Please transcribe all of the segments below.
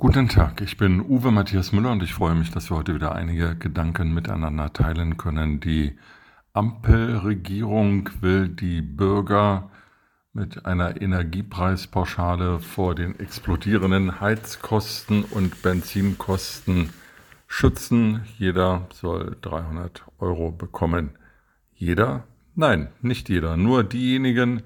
Guten Tag, ich bin Uwe Matthias Müller und ich freue mich, dass wir heute wieder einige Gedanken miteinander teilen können. Die Ampelregierung will die Bürger mit einer Energiepreispauschale vor den explodierenden Heizkosten und Benzinkosten schützen. Jeder soll 300 Euro bekommen. Jeder? Nein, nicht jeder. Nur diejenigen,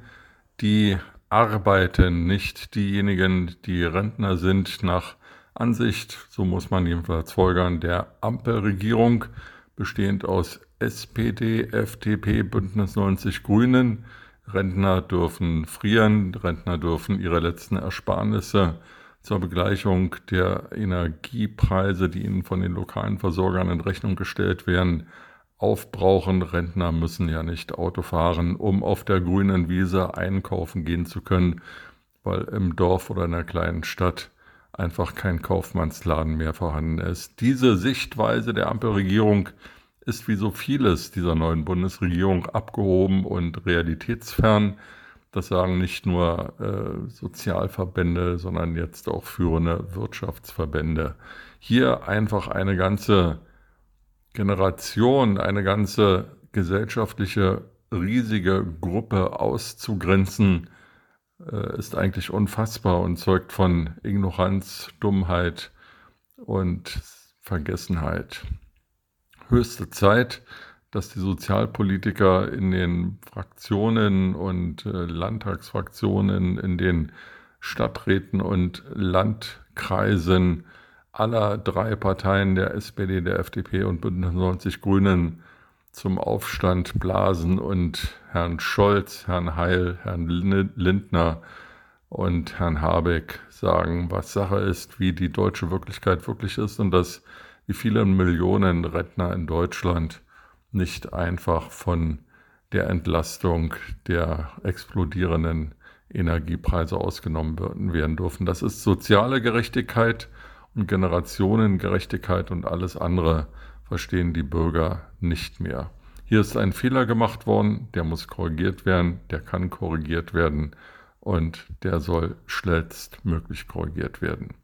die arbeiten, nicht diejenigen, die Rentner sind, nach Ansicht, so muss man jedenfalls folgern, der Ampelregierung, bestehend aus SPD, FDP, Bündnis 90 Grünen. Rentner dürfen frieren, Rentner dürfen ihre letzten Ersparnisse zur Begleichung der Energiepreise, die ihnen von den lokalen Versorgern in Rechnung gestellt werden, aufbrauchen. Rentner müssen ja nicht Auto fahren, um auf der grünen Wiese einkaufen gehen zu können, weil im Dorf oder in einer kleinen Stadt einfach kein Kaufmannsladen mehr vorhanden ist. Diese Sichtweise der Ampelregierung ist wie so vieles dieser neuen Bundesregierung abgehoben und realitätsfern. Das sagen nicht nur äh, Sozialverbände, sondern jetzt auch führende Wirtschaftsverbände. Hier einfach eine ganze Generation, eine ganze gesellschaftliche riesige Gruppe auszugrenzen, äh, ist eigentlich unfassbar und zeugt von Ignoranz, Dummheit und Vergessenheit. Höchste Zeit, dass die Sozialpolitiker in den Fraktionen und äh, Landtagsfraktionen, in den Stadträten und Landkreisen aller drei Parteien der SPD, der FDP und Bündnis 90 Grünen zum Aufstand blasen und Herrn Scholz, Herrn Heil, Herrn Lindner und Herrn Habeck sagen, was Sache ist, wie die deutsche Wirklichkeit wirklich ist und dass wie viele Millionen Rentner in Deutschland nicht einfach von der Entlastung der explodierenden Energiepreise ausgenommen werden dürfen. Das ist soziale Gerechtigkeit und Generationengerechtigkeit und alles andere verstehen die Bürger nicht mehr. Hier ist ein Fehler gemacht worden, der muss korrigiert werden, der kann korrigiert werden und der soll schnellstmöglich korrigiert werden.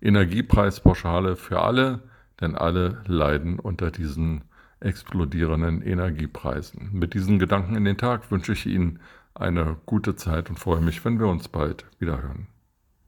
Energiepreispauschale für alle, denn alle leiden unter diesen explodierenden Energiepreisen. Mit diesen Gedanken in den Tag wünsche ich Ihnen eine gute Zeit und freue mich, wenn wir uns bald wiederhören.